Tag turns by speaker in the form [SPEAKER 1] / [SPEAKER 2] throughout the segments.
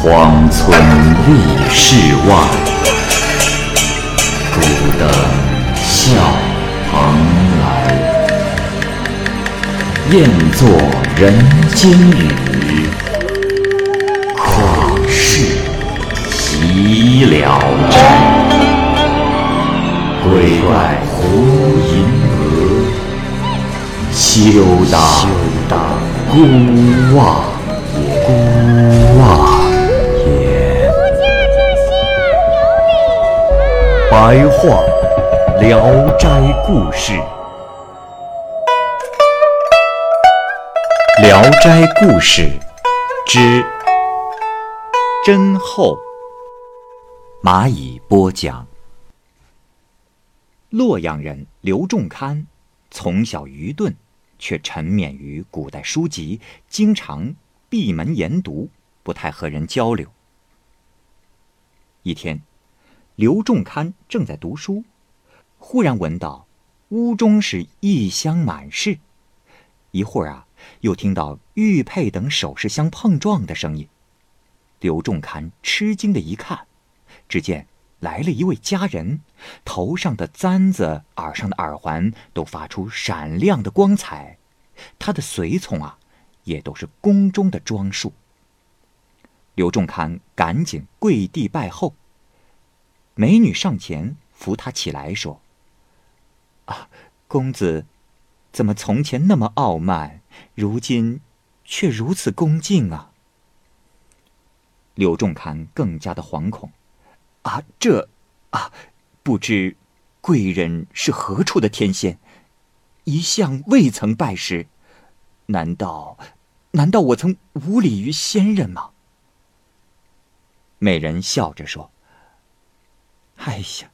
[SPEAKER 1] 荒村立世外，孤灯笑蓬莱。雁作人间雨，旷世岂了斋。鬼怪胡银娥，休当孤望白话《聊斋故事》，《聊斋故事》之真后，蚂蚁播讲。洛阳人刘仲堪，从小愚钝，却沉湎于古代书籍，经常闭门研读，不太和人交流。一天，刘仲堪正在读书，忽然闻到屋中是异香满室，一会儿啊，又听到玉佩等首饰相碰撞的声音。刘仲堪吃惊的一看，只见。来了一位佳人，头上的簪子、耳上的耳环都发出闪亮的光彩，她的随从啊，也都是宫中的装束。刘仲堪赶紧跪地拜后。美女上前扶他起来，说：“啊，公子，怎么从前那么傲慢，如今却如此恭敬啊？”刘仲堪更加的惶恐。啊，这，啊，不知贵人是何处的天仙？一向未曾拜师，难道，难道我曾无礼于仙人吗？美人笑着说：“哎呀，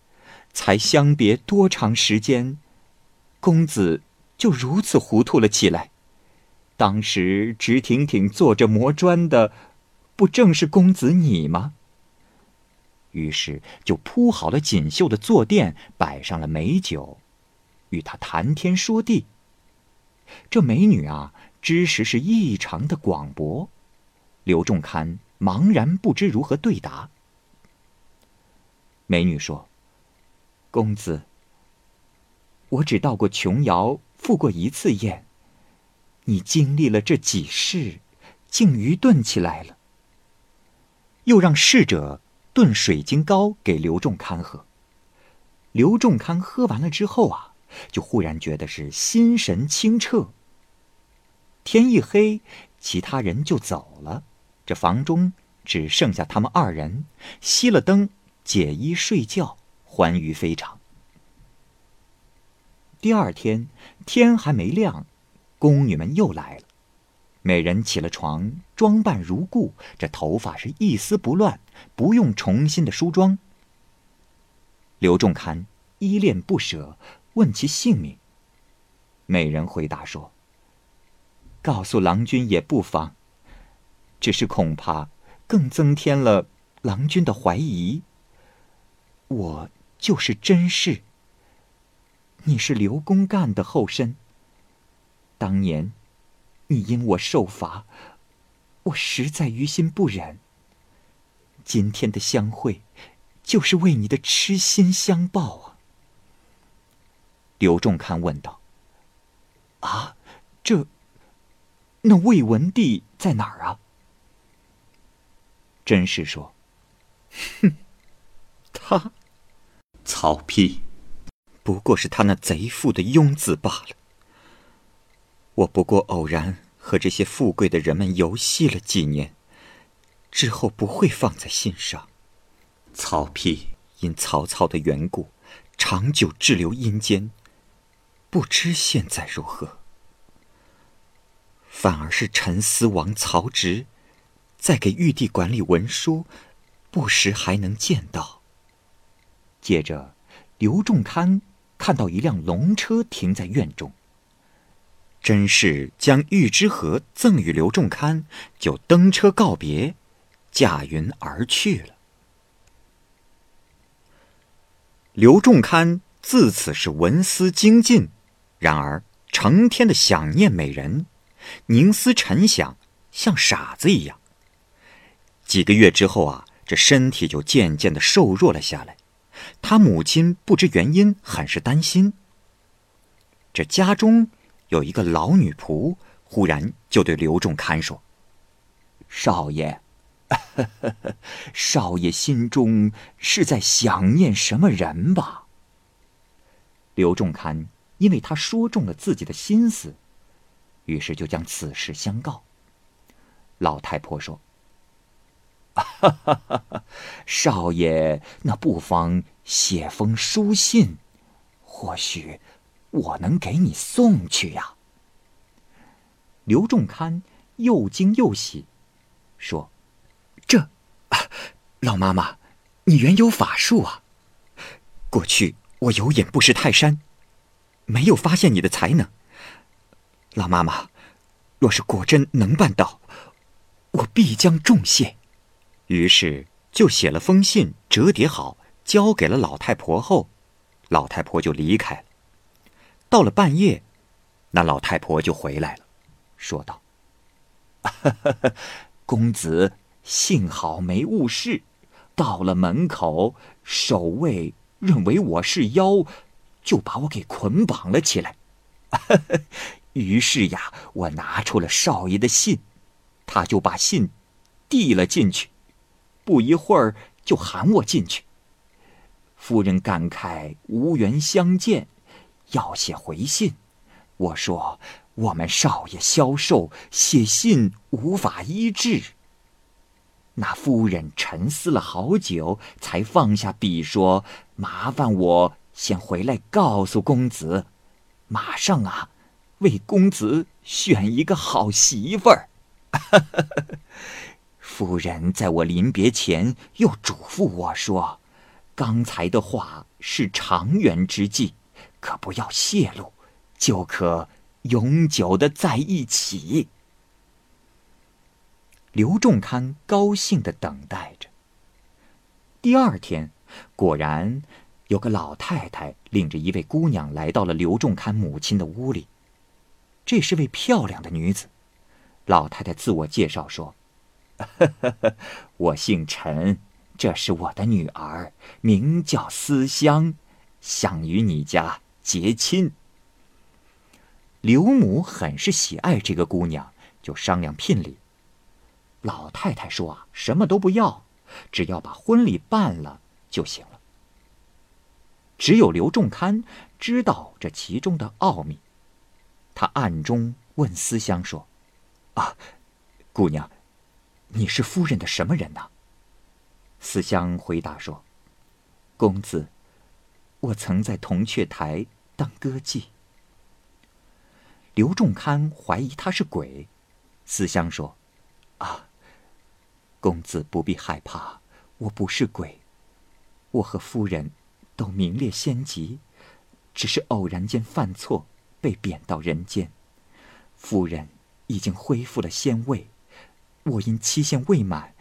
[SPEAKER 1] 才相别多长时间，公子就如此糊涂了起来？当时直挺挺坐着磨砖的，不正是公子你吗？”于是就铺好了锦绣的坐垫，摆上了美酒，与他谈天说地。这美女啊，知识是异常的广博。刘仲堪茫然不知如何对答。美女说：“公子，我只到过琼瑶，赴过一次宴。你经历了这几世，竟愚钝起来了。”又让侍者。炖水晶糕给刘仲堪喝。刘仲堪喝完了之后啊，就忽然觉得是心神清澈。天一黑，其他人就走了，这房中只剩下他们二人，熄了灯，解衣睡觉，欢愉非常。第二天天还没亮，宫女们又来了。美人起了床，装扮如故，这头发是一丝不乱，不用重新的梳妆。刘仲堪依恋不舍，问其姓名。美人回答说：“告诉郎君也不妨，只是恐怕更增添了郎君的怀疑。我就是甄氏，你是刘公干的后身。当年。”你因我受罚，我实在于心不忍。今天的相会，就是为你的痴心相报啊！刘仲堪问道：“啊，这……那魏文帝在哪儿啊？”甄氏说：“ 哼，他，曹丕，不过是他那贼妇的庸子罢了。”我不过偶然和这些富贵的人们游戏了几年，之后不会放在心上。曹丕因曹操的缘故，长久滞留阴间，不知现在如何。反而是陈思王曹植，在给玉帝管理文书，不时还能见到。接着，刘仲堪看到一辆龙车停在院中。甄氏将玉之盒赠与刘仲堪，就登车告别，驾云而去了。刘仲堪自此是文思精进，然而成天的想念美人，凝思沉想，像傻子一样。几个月之后啊，这身体就渐渐的瘦弱了下来。他母亲不知原因，很是担心。这家中有一个老女仆，忽然就对刘仲堪说：“少爷，少爷心中是在想念什么人吧？”刘仲堪因为他说中了自己的心思，于是就将此事相告。老太婆说：“ 少爷，那不妨写封书信，或许……”我能给你送去呀。刘仲堪又惊又喜，说：“这，老妈妈，你原有法术啊！过去我有眼不识泰山，没有发现你的才能。老妈妈，若是果真能办到，我必将重谢。”于是就写了封信，折叠好，交给了老太婆后，老太婆就离开了。到了半夜，那老太婆就回来了，说道：“ 公子幸好没误事。到了门口，守卫认为我是妖，就把我给捆绑了起来。于是呀，我拿出了少爷的信，他就把信递了进去。不一会儿，就喊我进去。夫人感慨无缘相见。”要写回信，我说我们少爷消瘦，写信无法医治。那夫人沉思了好久，才放下笔说：“麻烦我先回来告诉公子，马上啊，为公子选一个好媳妇儿。”夫人在我临别前又嘱咐我说：“刚才的话是长远之计。”可不要泄露，就可永久的在一起。刘仲堪高兴的等待着。第二天，果然有个老太太领着一位姑娘来到了刘仲堪母亲的屋里。这是位漂亮的女子。老太太自我介绍说：“ 我姓陈，这是我的女儿，名叫思香，想与你家。”结亲。刘母很是喜爱这个姑娘，就商量聘礼。老太太说：“啊，什么都不要，只要把婚礼办了就行了。”只有刘仲堪知道这其中的奥秘，他暗中问思香说：“啊，姑娘，你是夫人的什么人呢？”思香回答说：“公子。”我曾在铜雀台当歌妓。刘仲堪怀疑他是鬼，思香说：“啊，公子不必害怕，我不是鬼。我和夫人都名列仙籍，只是偶然间犯错，被贬到人间。夫人已经恢复了仙位，我因期限未满，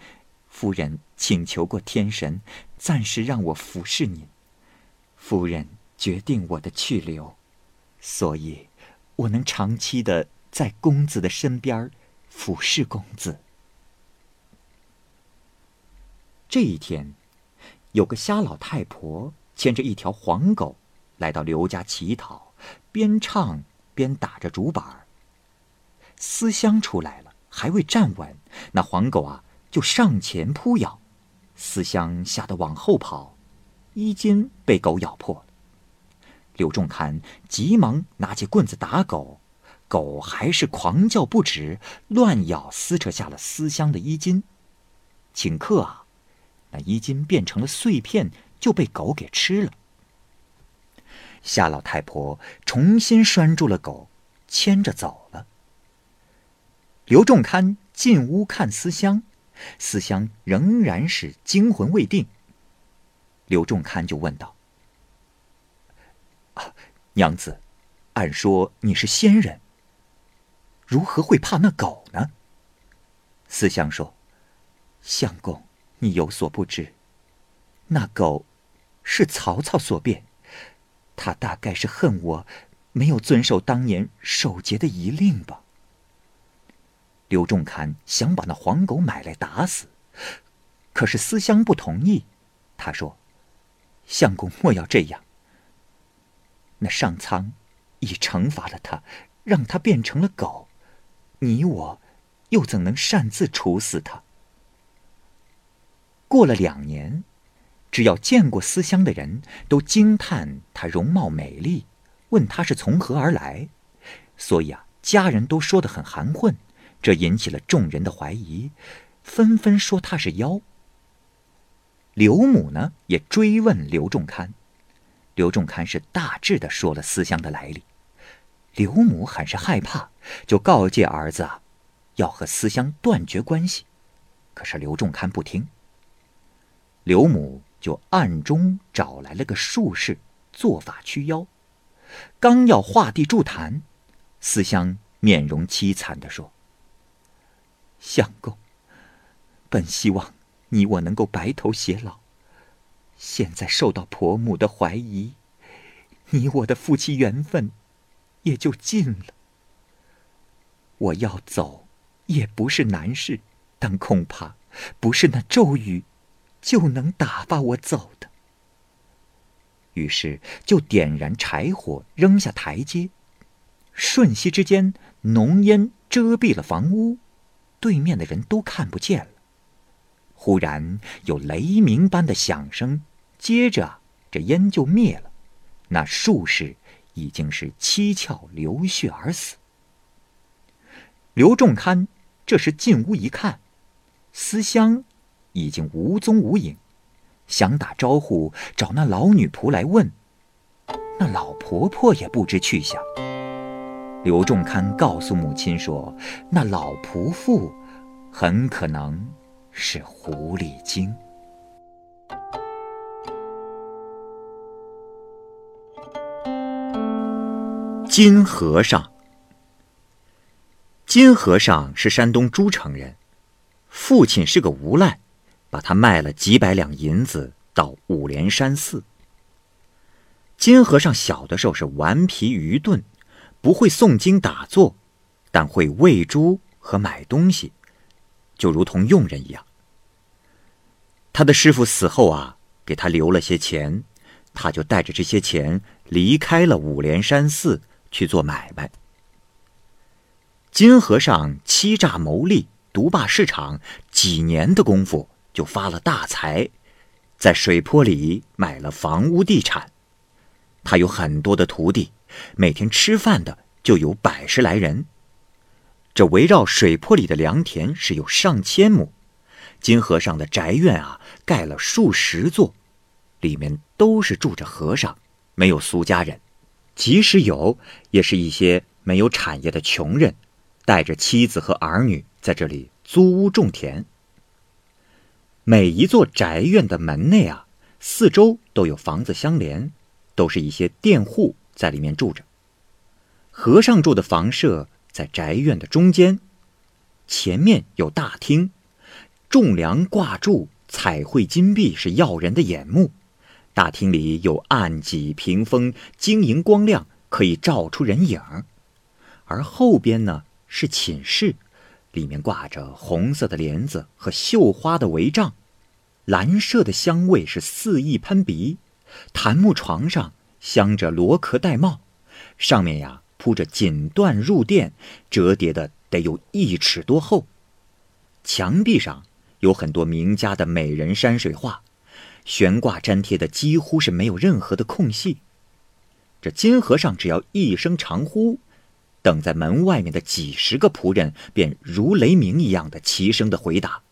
[SPEAKER 1] 夫人请求过天神，暂时让我服侍您。”夫人决定我的去留，所以我能长期的在公子的身边俯视公子。这一天，有个瞎老太婆牵着一条黄狗来到刘家乞讨，边唱边打着竹板思香出来了，还未站稳，那黄狗啊就上前扑咬，思香吓得往后跑。衣襟被狗咬破了，刘仲堪急忙拿起棍子打狗，狗还是狂叫不止，乱咬撕扯下了思香的衣襟。顷刻啊，那衣襟变成了碎片，就被狗给吃了。夏老太婆重新拴住了狗，牵着走刘仲堪进屋看思香，思香仍然是惊魂未定。刘仲堪就问道：“啊，娘子，按说你是仙人，如何会怕那狗呢？”思香说：“相公，你有所不知，那狗是曹操所变，他大概是恨我没有遵守当年守节的遗令吧。”刘仲堪想把那黄狗买来打死，可是思乡不同意，他说：“相公莫要这样。那上苍已惩罚了他，让他变成了狗，你我又怎能擅自处死他？”过了两年，只要见过思乡的人都惊叹她容貌美丽，问她是从何而来，所以啊，家人都说的很含混，这引起了众人的怀疑，纷纷说他是妖。刘母呢，也追问刘仲堪，刘仲堪是大致的说了思乡的来历。刘母很是害怕，就告诫儿子啊，要和思乡断绝关系。可是刘仲堪不听。刘母就暗中找来了个术士，做法驱妖。刚要画地筑坛，思乡面容凄惨的说：“相公，本希望。”你我能够白头偕老，现在受到婆母的怀疑，你我的夫妻缘分也就尽了。我要走，也不是难事，但恐怕不是那咒语就能打发我走的。于是就点燃柴火，扔下台阶，瞬息之间，浓烟遮蔽了房屋，对面的人都看不见了。忽然有雷鸣般的响声，接着这烟就灭了。那术士已经是七窍流血而死。刘仲堪这时进屋一看，思乡已经无踪无影，想打招呼找那老女仆来问，那老婆婆也不知去向。刘仲堪告诉母亲说：“那老仆妇很可能。”是狐狸精。金和尚，金和尚是山东诸城人，父亲是个无赖，把他卖了几百两银子到五莲山寺。金和尚小的时候是顽皮愚钝，不会诵经打坐，但会喂猪和买东西。就如同佣人一样。他的师傅死后啊，给他留了些钱，他就带着这些钱离开了五莲山寺去做买卖。金和尚欺诈牟利，独霸市场，几年的功夫就发了大财，在水坡里买了房屋地产。他有很多的徒弟，每天吃饭的就有百十来人。这围绕水坡里的良田是有上千亩，金和尚的宅院啊，盖了数十座，里面都是住着和尚，没有俗家人，即使有，也是一些没有产业的穷人，带着妻子和儿女在这里租屋种田。每一座宅院的门内啊，四周都有房子相连，都是一些佃户在里面住着。和尚住的房舍。在宅院的中间，前面有大厅，种梁挂柱，彩绘金碧是耀人的眼目。大厅里有案几屏风，晶莹光亮，可以照出人影。而后边呢是寝室，里面挂着红色的帘子和绣花的帷帐，蓝麝的香味是肆意喷鼻。檀木床上镶着螺壳玳瑁，上面呀。铺着锦缎褥垫，折叠的得有一尺多厚。墙壁上有很多名家的美人山水画，悬挂粘贴的几乎是没有任何的空隙。这金和尚只要一声长呼，等在门外面的几十个仆人便如雷鸣一样的齐声的回答。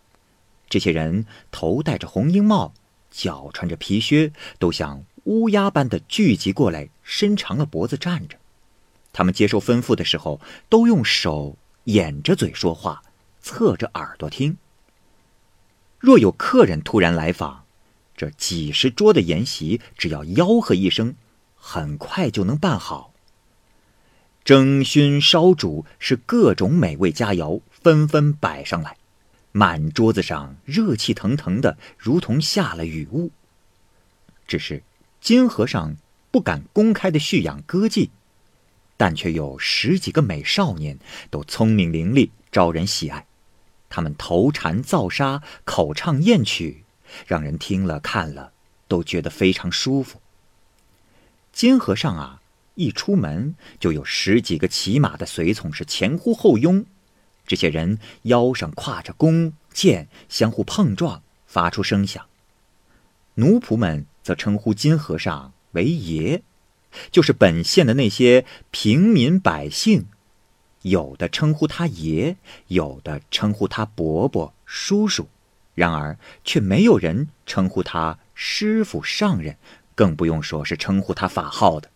[SPEAKER 1] 这些人头戴着红缨帽，脚穿着皮靴，都像乌鸦般的聚集过来，伸长了脖子站着。他们接受吩咐的时候，都用手掩着嘴说话，侧着耳朵听。若有客人突然来访，这几十桌的筵席，只要吆喝一声，很快就能办好。蒸熏烧煮是各种美味佳肴纷纷摆上来，满桌子上热气腾腾的，如同下了雨雾。只是金和尚不敢公开的蓄养歌妓。但却有十几个美少年，都聪明伶俐，招人喜爱。他们头禅造沙，口唱艳曲，让人听了看了都觉得非常舒服。金和尚啊，一出门就有十几个骑马的随从是前呼后拥，这些人腰上挎着弓箭，相互碰撞，发出声响。奴仆们则称呼金和尚为爷，就是本县的那些平民百姓。有的称呼他爷，有的称呼他伯伯、叔叔，然而却没有人称呼他师傅、上人，更不用说是称呼他法号的。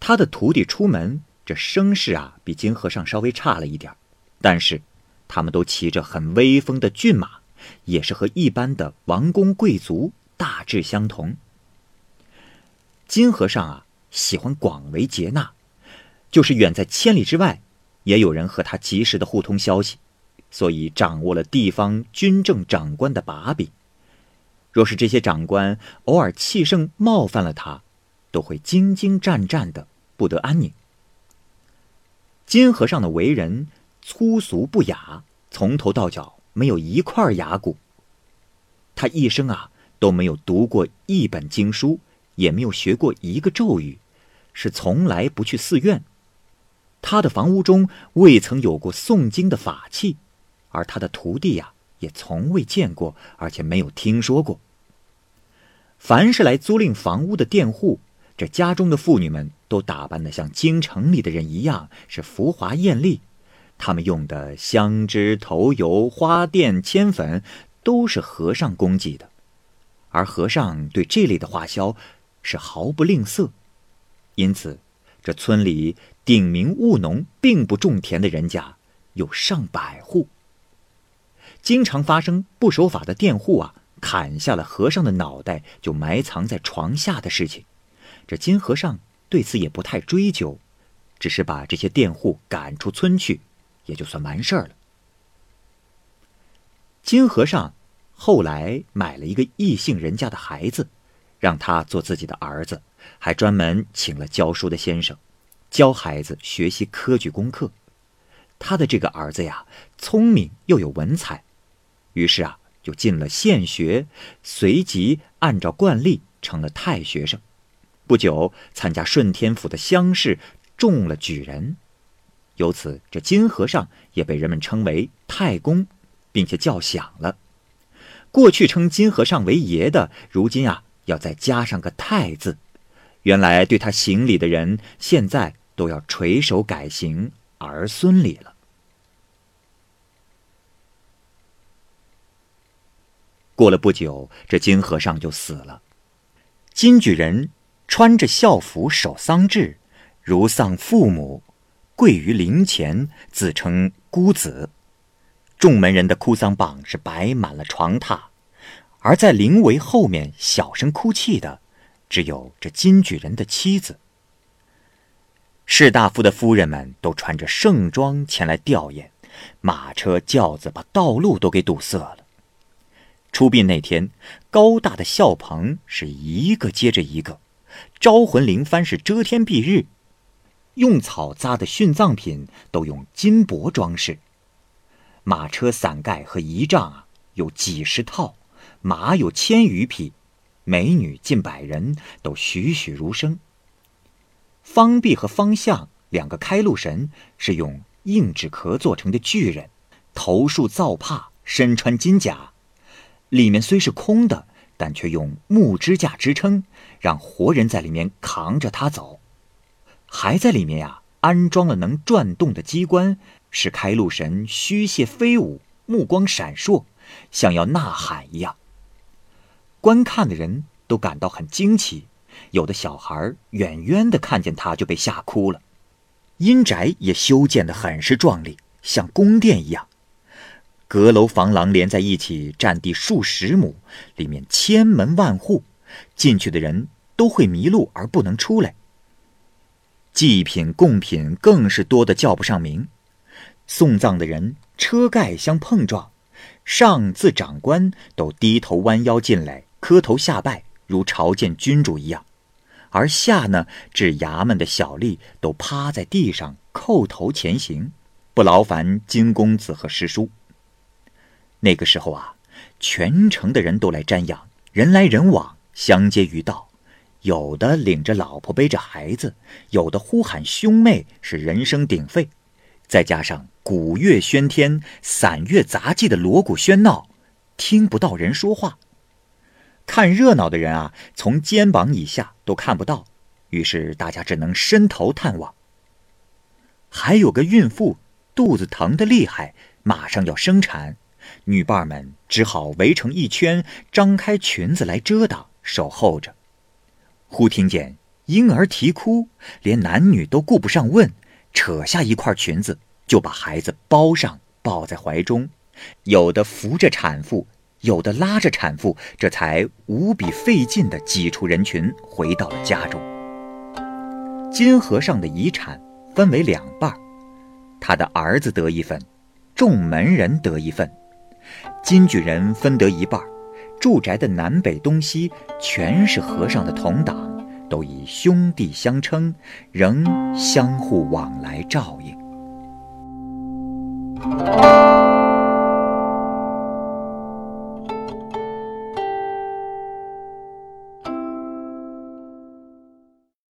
[SPEAKER 1] 他的徒弟出门，这声势啊，比金和尚稍微差了一点但是，他们都骑着很威风的骏马，也是和一般的王公贵族大致相同。金和尚啊，喜欢广为接纳。就是远在千里之外，也有人和他及时的互通消息，所以掌握了地方军政长官的把柄。若是这些长官偶尔气盛冒犯了他，都会惊惊战战的，不得安宁。金和尚的为人粗俗不雅，从头到脚没有一块牙骨。他一生啊都没有读过一本经书，也没有学过一个咒语，是从来不去寺院。他的房屋中未曾有过诵经的法器，而他的徒弟呀，也从未见过，而且没有听说过。凡是来租赁房屋的佃户，这家中的妇女们都打扮的像京城里的人一样，是浮华艳丽。他们用的香脂、头油、花钿、铅粉，都是和尚供给的，而和尚对这类的花销是毫不吝啬，因此。这村里顶名务农并不种田的人家有上百户，经常发生不守法的佃户啊砍下了和尚的脑袋就埋藏在床下的事情。这金和尚对此也不太追究，只是把这些佃户赶出村去，也就算完事儿了。金和尚后来买了一个异姓人家的孩子，让他做自己的儿子。还专门请了教书的先生，教孩子学习科举功课。他的这个儿子呀，聪明又有文采，于是啊，就进了县学，随即按照惯例成了太学生。不久，参加顺天府的乡试，中了举人。由此，这金和尚也被人们称为太公，并且叫响了。过去称金和尚为爷的，如今啊，要再加上个太字。原来对他行礼的人，现在都要垂手改行儿孙礼了。过了不久，这金和尚就死了。金举人穿着孝服守丧制，如丧父母，跪于灵前，自称孤子。众门人的哭丧榜是摆满了床榻，而在灵围后面小声哭泣的。只有这金举人的妻子，士大夫的夫人们都穿着盛装前来吊唁，马车轿子把道路都给堵塞了。出殡那天，高大的孝棚是一个接着一个，招魂灵幡是遮天蔽日，用草扎的殉葬品都用金箔装饰，马车伞盖和仪仗啊有几十套，马有千余匹。美女近百人，都栩栩如生。方弼和方相两个开路神是用硬纸壳做成的巨人，头束皂帕，身穿金甲，里面虽是空的，但却用木支架支撑，让活人在里面扛着他走。还在里面呀，安装了能转动的机关，使开路神虚泄飞舞，目光闪烁，像要呐喊一样。观看的人都感到很惊奇，有的小孩远远的看见他就被吓哭了。阴宅也修建的很是壮丽，像宫殿一样，阁楼房廊连在一起，占地数十亩，里面千门万户，进去的人都会迷路而不能出来。祭品贡品更是多的叫不上名，送葬的人车盖相碰撞，上至长官都低头弯腰进来。磕头下拜，如朝见君主一样；而下呢，至衙门的小吏都趴在地上叩头前行，不劳烦金公子和师叔。那个时候啊，全城的人都来瞻仰，人来人往，相接于道。有的领着老婆背着孩子，有的呼喊兄妹，是人声鼎沸。再加上鼓乐喧天、散乐杂技的锣鼓喧闹，听不到人说话。看热闹的人啊，从肩膀以下都看不到，于是大家只能伸头探望。还有个孕妇肚子疼得厉害，马上要生产，女伴们只好围成一圈，张开裙子来遮挡，守候着。忽听见婴儿啼哭，连男女都顾不上问，扯下一块裙子就把孩子包上，抱在怀中。有的扶着产妇，有的拉着产妇，这才无比费劲地挤出人群，回到了家中。金和尚的遗产分为两半，他的儿子得一份，众门人得一份。金举人分得一半。住宅的南北东西全是和尚的同党，都以兄弟相称，仍相互往来照应。